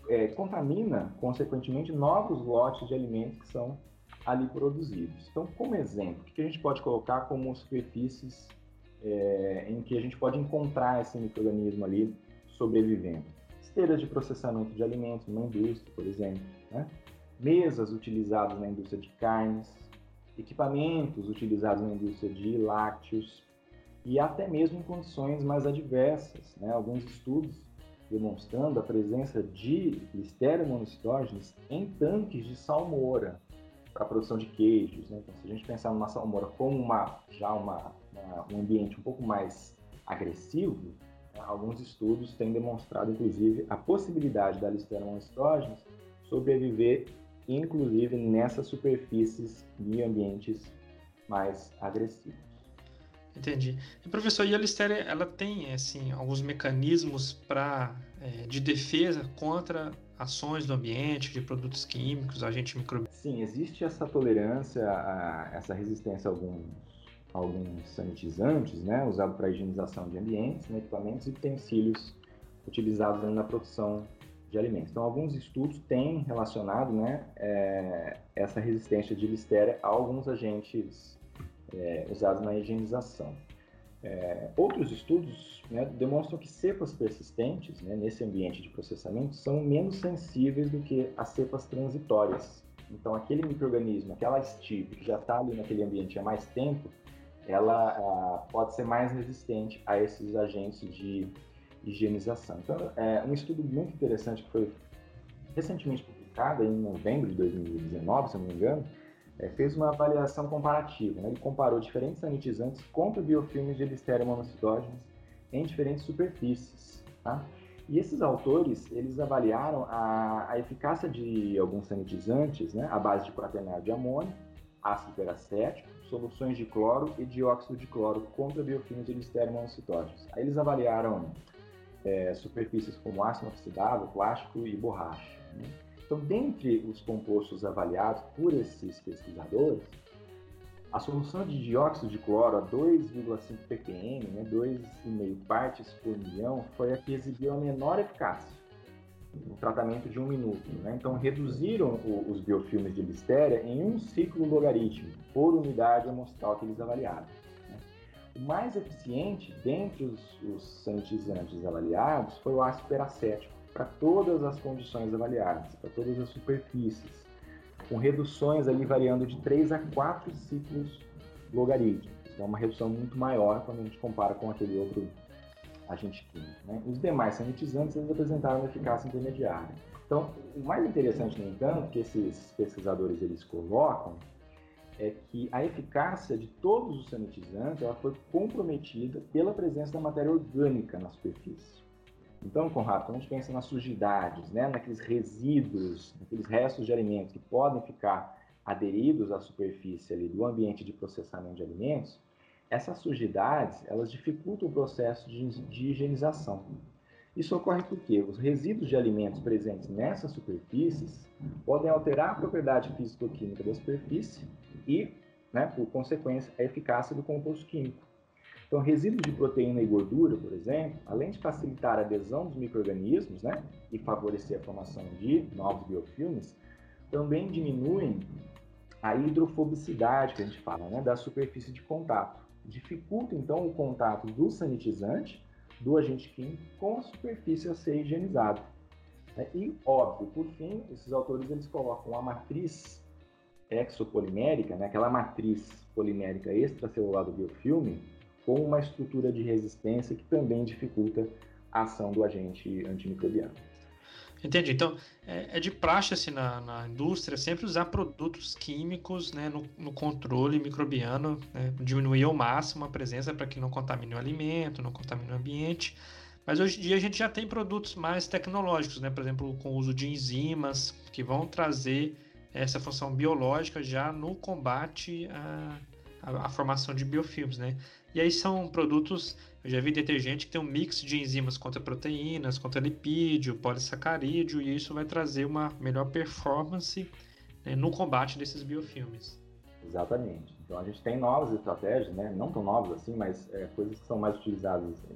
é, contamina, consequentemente, novos lotes de alimentos que são ali produzidos. Então, como exemplo, o que a gente pode colocar como superfícies é, em que a gente pode encontrar esse microorganismo ali sobrevivendo? esteiras de processamento de alimentos numa indústria, por exemplo, né? mesas utilizadas na indústria de carnes, equipamentos utilizados na indústria de lácteos e até mesmo em condições mais adversas. Né? Alguns estudos demonstrando a presença de Listeria monocitógenes em tanques de salmoura para a produção de queijos. Né? Então, se a gente pensar numa salmoura como uma, já uma, uma, um ambiente um pouco mais agressivo, Alguns estudos têm demonstrado, inclusive, a possibilidade da Listeria monocitogenes sobreviver, inclusive, nessas superfícies e ambientes mais agressivos. Entendi. E, professor, e a Listeria, ela tem, assim, alguns mecanismos para é, de defesa contra ações do ambiente, de produtos químicos, agentes microbianos? Sim, existe essa tolerância, a, essa resistência a alguns alguns sanitizantes, né, usados para higienização de ambientes, né, equipamentos e utensílios utilizados na produção de alimentos. Então, alguns estudos têm relacionado né, é, essa resistência de listeria a alguns agentes é, usados na higienização. É, outros estudos né, demonstram que cepas persistentes né, nesse ambiente de processamento são menos sensíveis do que as cepas transitórias. Então, aquele microorganismo, aquela estirpe que já está ali naquele ambiente há mais tempo, ela ah, pode ser mais resistente a esses agentes de higienização. Então, é um estudo muito interessante que foi recentemente publicado, em novembro de 2019, se não me engano, é, fez uma avaliação comparativa. Né? Ele comparou diferentes sanitizantes contra biofilmes de Listeria monocytogenes em diferentes superfícies. Tá? E esses autores, eles avaliaram a, a eficácia de alguns sanitizantes né, à base de quaternário de amônio, ácido peracético, soluções de cloro e dióxido de cloro contra biofilmes de Listeria monocytogenes. Aí eles avaliaram é, superfícies como ácido inoxidável, plástico e borracha. Né? Então, dentre os compostos avaliados por esses pesquisadores, a solução de dióxido de cloro a 2,5 ppm, né, 2,5 partes por milhão, foi a que exibiu a menor eficácia no tratamento de um minuto. Né? Então, reduziram o, os biofilmes de listéria em um ciclo logarítmico por unidade amostral que eles avaliaram. Mais eficiente dentre os, os sanitizantes avaliados foi o ácido peracético, para todas as condições avaliadas, para todas as superfícies, com reduções ali variando de 3 a 4 ciclos logarítmicos. É uma redução muito maior quando a gente compara com aquele outro agente químico. Né? Os demais sanitizantes eles apresentaram uma eficácia intermediária. Então, o mais interessante, no entanto, que esses pesquisadores eles colocam é que a eficácia de todos os sanitizantes ela foi comprometida pela presença da matéria orgânica na superfície. Então, Conrado, quando a gente pensa nas sujidades, né, naqueles resíduos, naqueles restos de alimentos que podem ficar aderidos à superfície ali do ambiente de processamento de alimentos, essas sujidades elas dificultam o processo de, de higienização. Isso ocorre porque os resíduos de alimentos presentes nessas superfícies podem alterar a propriedade físico-química da superfície e, né, por consequência, a eficácia do composto químico. Então, resíduos de proteína e gordura, por exemplo, além de facilitar a adesão dos micro-organismos né, e favorecer a formação de novos biofilmes, também diminuem a hidrofobicidade, que a gente fala, né, da superfície de contato. Dificulta, então, o contato do sanitizante, do agente químico, com a superfície a ser higienizada. E, óbvio, por fim, esses autores eles colocam a matriz exopolimérica, né, aquela matriz polimérica extracelular do biofilme, com uma estrutura de resistência que também dificulta a ação do agente antimicrobiano. Entendi. Então, é, é de praxe assim, na, na, indústria sempre usar produtos químicos né, no, no controle microbiano, né, diminuir ao máximo a presença para que não contamine o alimento, não contamine o ambiente. Mas hoje em dia a gente já tem produtos mais tecnológicos, né? por exemplo, com o uso de enzimas, que vão trazer essa função biológica já no combate à, à, à formação de biofilmes. Né? E aí são produtos, eu já vi detergente que tem um mix de enzimas contra proteínas, contra lipídio, polissacarídeo, e isso vai trazer uma melhor performance né, no combate desses biofilmes. Exatamente. Então a gente tem novas estratégias, né? não tão novas assim, mas é, coisas que são mais utilizadas assim,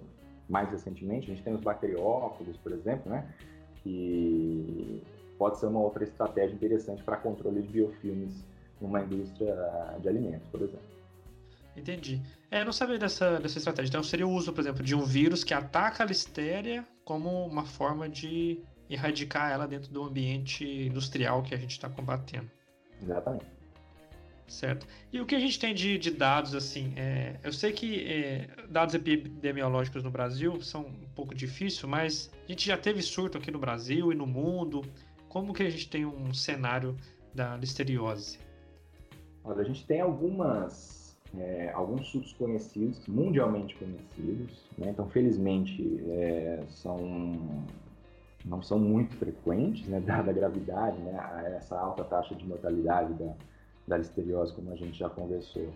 mais recentemente. A gente tem os bacteriófagos, por exemplo, né? que pode ser uma outra estratégia interessante para controle de biofilmes numa indústria de alimentos, por exemplo. Entendi. É, não sabia dessa, dessa estratégia. Então seria o uso, por exemplo, de um vírus que ataca a listéria como uma forma de erradicar ela dentro do ambiente industrial que a gente está combatendo. Exatamente. Certo. E o que a gente tem de, de dados, assim, é, eu sei que é, dados epidemiológicos no Brasil são um pouco difíceis, mas a gente já teve surto aqui no Brasil e no mundo. Como que a gente tem um cenário da listeriose? Olha, a gente tem algumas é, alguns surtos conhecidos, mundialmente conhecidos, né? então felizmente é, são não são muito frequentes, né, <laughs> dada a gravidade, né, essa alta taxa de mortalidade da, da listeriose, como a gente já conversou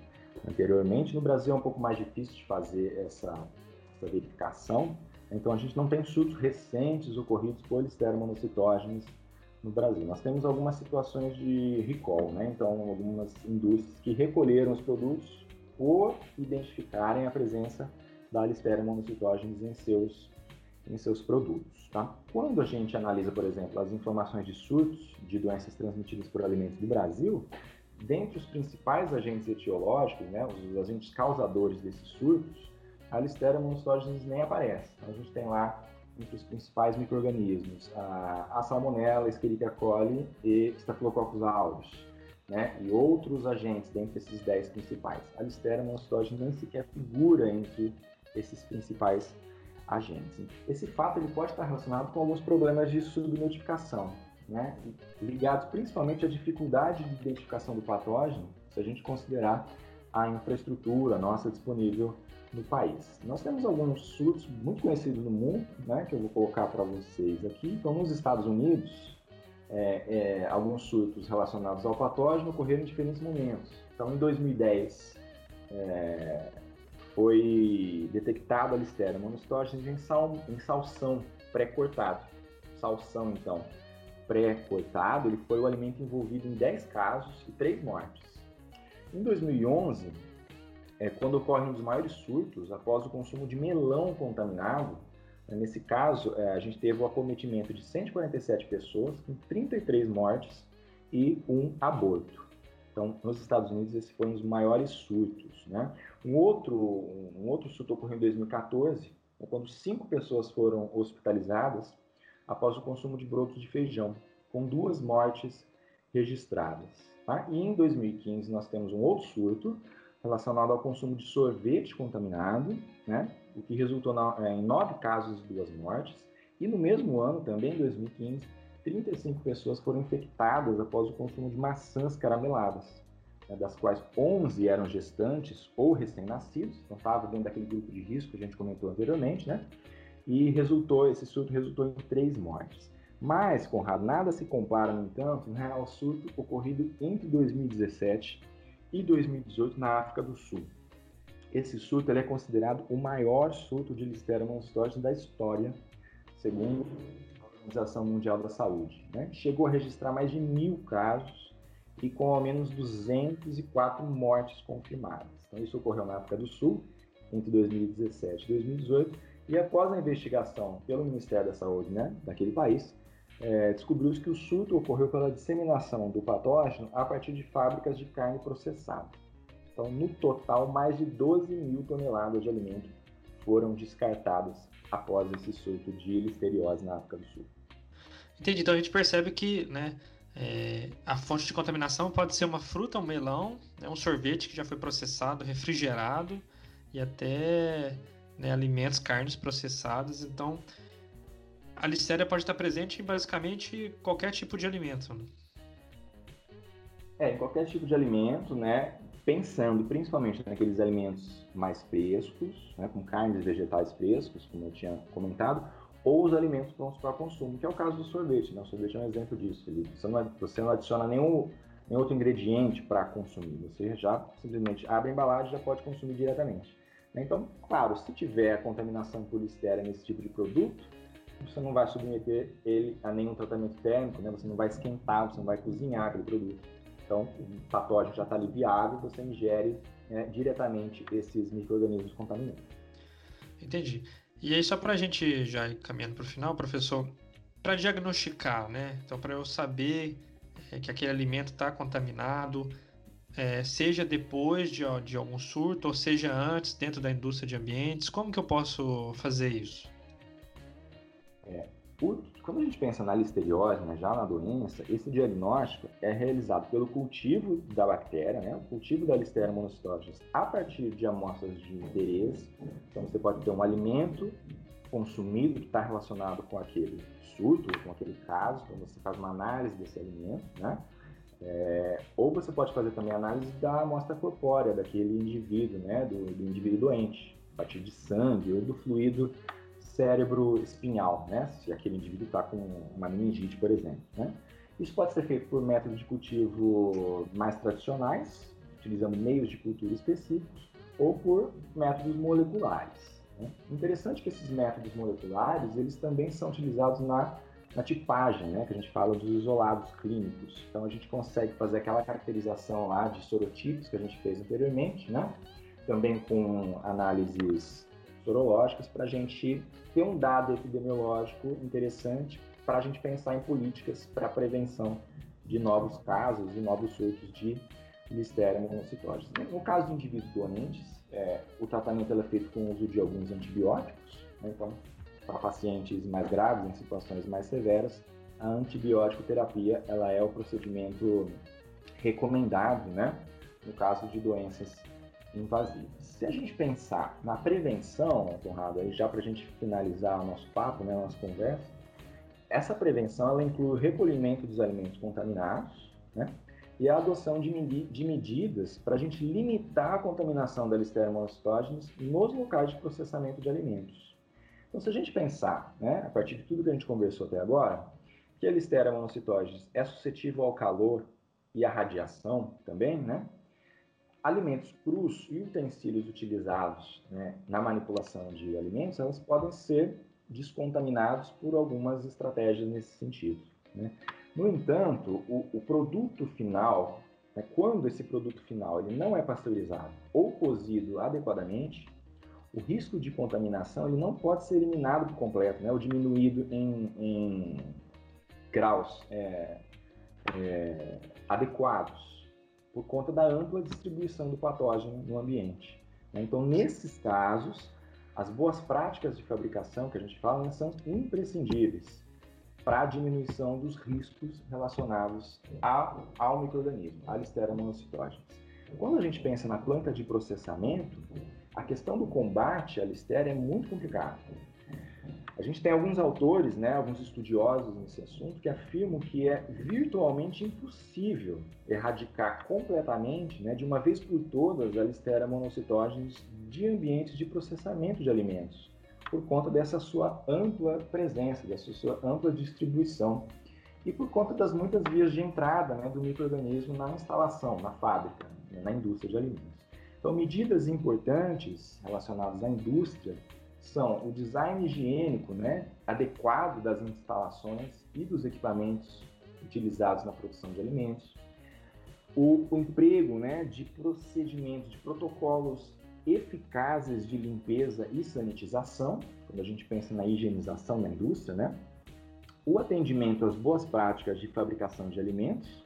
anteriormente. No Brasil é um pouco mais difícil de fazer essa, essa verificação, então a gente não tem surtos recentes ocorridos por listeromonocitógenes no Brasil. Nós temos algumas situações de recall, né? então algumas indústrias que recolheram os produtos por identificarem a presença da Listeria monocytogenes em seus, em seus produtos. Tá? Quando a gente analisa, por exemplo, as informações de surtos de doenças transmitidas por alimentos do Brasil, dentre os principais agentes etiológicos, né, os agentes causadores desses surtos, a Listeria monocytogenes nem aparece. Então, a gente tem lá entre os principais micro-organismos a, a Salmonella, Escherichia coli e Staphylococcus aureus. né, e outros agentes dentre esses 10 principais. A Listeria monocytosis nem sequer figura entre esses principais agentes. Esse fato ele pode estar relacionado com alguns problemas de subnotificação, né, ligados principalmente à dificuldade de identificação do patógeno, se a gente considerar a infraestrutura nossa disponível no país. Nós temos alguns surtos muito conhecidos no mundo, né, que eu vou colocar para vocês aqui. Então, nos Estados Unidos, é, é, alguns surtos relacionados ao patógeno ocorreram em diferentes momentos. Então, em 2010, é, foi detectado a Listeria monocytogenes em, sal, em salsão pré-cortado. Salsão, então, pré-cortado, ele foi o alimento envolvido em 10 casos e 3 mortes. Em 2011, é, quando ocorre um maiores surtos após o consumo de melão contaminado, né, nesse caso, é, a gente teve o acometimento de 147 pessoas, com 33 mortes e um aborto. Então, nos Estados Unidos, esse foi um dos maiores surtos. Né? Um, outro, um outro surto ocorreu em 2014, né, quando cinco pessoas foram hospitalizadas após o consumo de brotos de feijão, com duas mortes registradas. Tá? E em 2015 nós temos um outro surto relacionado ao consumo de sorvete contaminado, né? o que resultou na, é, em nove casos e duas mortes. E no mesmo ano, também em 2015, 35 pessoas foram infectadas após o consumo de maçãs carameladas, né? das quais 11 eram gestantes ou recém-nascidos, então estava dentro daquele grupo de risco que a gente comentou anteriormente, né? E resultou, esse surto resultou em três mortes. Mas, Conrado, nada se compara, no entanto, né, ao surto ocorrido entre 2017 e 2018 na África do Sul. Esse surto é considerado o maior surto de Listeria monocytosis da história, segundo a Organização Mundial da Saúde. Né? Chegou a registrar mais de mil casos e com ao menos 204 mortes confirmadas. Então, isso ocorreu na África do Sul entre 2017 e 2018 e após a investigação pelo Ministério da Saúde né, daquele país, é, descobriu-se que o surto ocorreu pela disseminação do patógeno a partir de fábricas de carne processada. Então, no total, mais de 12 mil toneladas de alimento foram descartadas após esse surto de listeriose na África do Sul. Entendi. Então a gente percebe que né, é, a fonte de contaminação pode ser uma fruta, um melão, né, um sorvete que já foi processado, refrigerado e até né, alimentos, carnes processadas. Então, a listéria pode estar presente em basicamente qualquer tipo de alimento. Né? É, qualquer tipo de alimento, né? Pensando principalmente naqueles alimentos mais frescos, né, com carnes e vegetais frescos, como eu tinha comentado, ou os alimentos prontos para consumo, que é o caso do sorvete. Né? O sorvete é um exemplo disso. Você não, você não adiciona nenhum, nenhum outro ingrediente para consumir. Você já simplesmente abre a embalagem e já pode consumir diretamente. Né? Então, claro, se tiver contaminação por listeria nesse tipo de produto, você não vai submeter ele a nenhum tratamento térmico, né? Você não vai esquentar, você não vai cozinhar aquele produto. Então, o patógeno já está ali viável, você ingere né, diretamente esses micro-organismos contaminantes. Entendi. E aí, só para a gente já ir caminhando para o final, professor, para diagnosticar, né? Então, para eu saber é, que aquele alimento está contaminado, é, seja depois de, de algum surto, ou seja antes, dentro da indústria de ambientes, como que eu posso fazer isso? É, por, quando a gente pensa na listeriose, né, já na doença, esse diagnóstico é realizado pelo cultivo da bactéria, né, o cultivo da Listeria monocytogenes a partir de amostras de interesse. Então você pode ter um alimento consumido que está relacionado com aquele surto, com aquele caso, então você faz uma análise desse alimento, né? É, ou você pode fazer também análise da amostra corpórea daquele indivíduo, né, do, do indivíduo doente, a partir de sangue ou do fluido cérebro espinhal, né? se aquele indivíduo está com uma meningite, por exemplo. Né? Isso pode ser feito por métodos de cultivo mais tradicionais, utilizando meios de cultura específicos, ou por métodos moleculares. Né? Interessante que esses métodos moleculares eles também são utilizados na, na tipagem, né? que a gente fala dos isolados clínicos. Então a gente consegue fazer aquela caracterização lá de sorotipos que a gente fez anteriormente, né? também com análises sorológicas para a gente ter um dado epidemiológico interessante para a gente pensar em políticas para prevenção de novos casos e novos surtos de Listeria monocytosis. No caso de indivíduos doentes, é, o tratamento é feito com o uso de alguns antibióticos. Né? Então, para pacientes mais graves, em situações mais severas, a antibiótico terapia ela é o procedimento recomendado, né? No caso de doenças invasivas. Se a gente pensar na prevenção, Conrado, aí já para a gente finalizar o nosso papo, né, a nossa conversa, essa prevenção ela inclui o recolhimento dos alimentos contaminados, né? E a adoção de, de medidas para a gente limitar a contaminação da Listeria monocytogenes nos locais de processamento de alimentos. Então, se a gente pensar, né, a partir de tudo que a gente conversou até agora, que a Listeria monocytogenes é suscetível ao calor e à radiação também, né? Alimentos crus e utensílios utilizados né, na manipulação de alimentos, elas podem ser descontaminados por algumas estratégias nesse sentido. Né? No entanto, o, o produto final, né, quando esse produto final ele não é pasteurizado ou cozido adequadamente, o risco de contaminação ele não pode ser eliminado por completo, né, ou diminuído em, em graus é, é, adequados, por conta da ampla distribuição do patógeno no ambiente. Né. Então, nesses casos, as boas práticas de fabricação que a gente fala né, são imprescindíveis para a diminuição dos riscos relacionados ao, ao microorganismo, à Listeria monocytogenes. Quando a gente pensa na planta de processamento, a questão do combate à Listeria é muito complicada. A gente tem alguns autores, né, alguns estudiosos nesse assunto, que afirmam que é virtualmente impossível erradicar completamente, né, de uma vez por todas, a Listeria monocytogenes de ambientes de processamento de alimentos por conta dessa sua ampla presença, dessa sua ampla distribuição e por conta das muitas vias de entrada né, do microorganismo na instalação, na fábrica, né, na indústria de alimentos. Então, medidas importantes relacionadas à indústria são o design higiênico né, adequado das instalações e dos equipamentos utilizados na produção de alimentos, o, o emprego né, de procedimentos, de protocolos eficazes de limpeza e sanitização, quando a gente pensa na higienização na indústria, né? O atendimento às boas práticas de fabricação de alimentos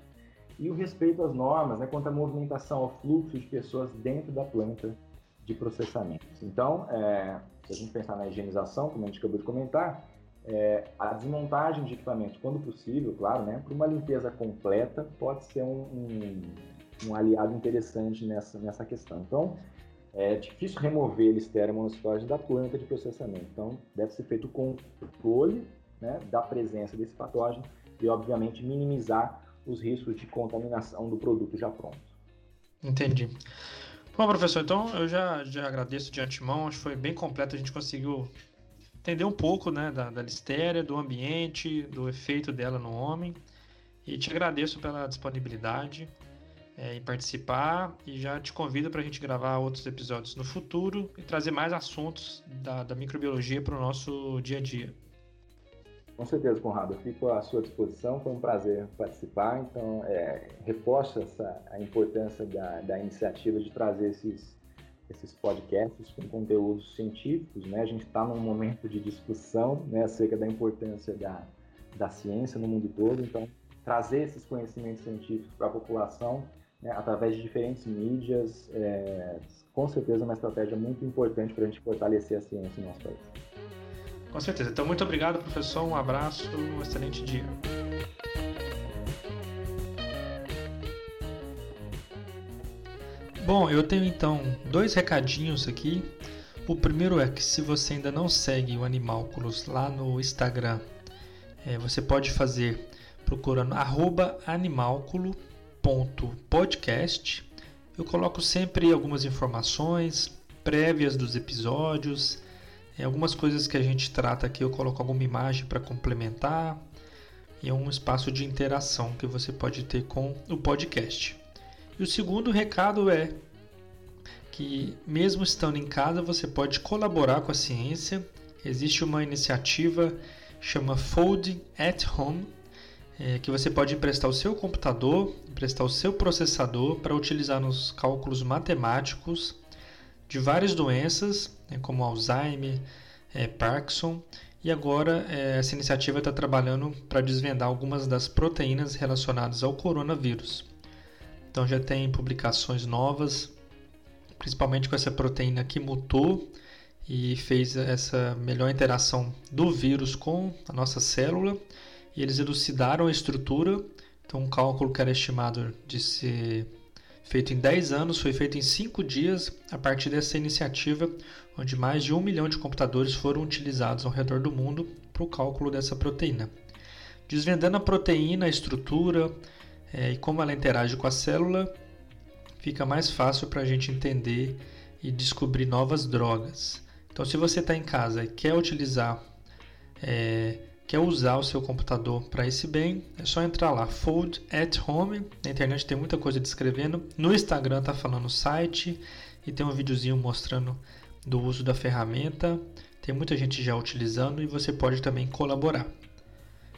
e o respeito às normas, né, quanto à movimentação, ao fluxo de pessoas dentro da planta de processamento. Então, é, se a gente pensar na higienização, como a gente acabou de comentar, é, a desmontagem de equipamentos, quando possível, claro, né, para uma limpeza completa, pode ser um, um, um aliado interessante nessa, nessa questão. Então, é difícil remover Listeria monocytogenes da planta de processamento. Então, deve ser feito com controle né, da presença desse patógeno e, obviamente, minimizar os riscos de contaminação do produto já pronto. Entendi. Bom, professor, então eu já, já agradeço de antemão, acho que foi bem completo, a gente conseguiu entender um pouco né, da, da listéria, do ambiente, do efeito dela no homem. E te agradeço pela disponibilidade é, em participar e já te convido para a gente gravar outros episódios no futuro e trazer mais assuntos da, da microbiologia para o nosso dia a dia. Com certeza, Conrado. Eu fico à sua disposição. Foi um prazer participar. Então, é, reforço essa, a importância da, da iniciativa de trazer esses, esses podcasts com conteúdos científicos. Né? A gente está num momento de discussão né, acerca da importância da, da ciência no mundo todo. Então, trazer esses conhecimentos científicos para a população né, através de diferentes mídias, é, com certeza uma estratégia muito importante para a gente fortalecer a ciência no nosso país. Com certeza. Então, muito obrigado, professor. Um abraço, um excelente dia. Bom, eu tenho então dois recadinhos aqui. O primeiro é que se você ainda não segue o Animálculos lá no Instagram, é, você pode fazer procurando arroba animálculo podcast. Eu coloco sempre algumas informações prévias dos episódios, é, algumas coisas que a gente trata aqui. Eu coloco alguma imagem para complementar e é um espaço de interação que você pode ter com o podcast. E o segundo recado é que, mesmo estando em casa, você pode colaborar com a ciência. Existe uma iniciativa chama Folding at Home é, que você pode emprestar o seu computador, emprestar o seu processador para utilizar nos cálculos matemáticos de várias doenças, né, como Alzheimer, é, Parkinson, e agora é, essa iniciativa está trabalhando para desvendar algumas das proteínas relacionadas ao coronavírus. Então já tem publicações novas, principalmente com essa proteína que mutou e fez essa melhor interação do vírus com a nossa célula e eles elucidaram a estrutura Então, um cálculo que era estimado de ser feito em 10 anos foi feito em 5 dias a partir dessa iniciativa, onde mais de um milhão de computadores foram utilizados ao redor do mundo para o cálculo dessa proteína. Desvendando a proteína, a estrutura é, e como ela interage com a célula, fica mais fácil para a gente entender e descobrir novas drogas. Então, se você está em casa e quer utilizar, é, quer usar o seu computador para esse bem, é só entrar lá, Fold at Home. Na internet tem muita coisa descrevendo. No Instagram está falando o site e tem um videozinho mostrando do uso da ferramenta. Tem muita gente já utilizando e você pode também colaborar.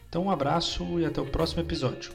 Então, um abraço e até o próximo episódio.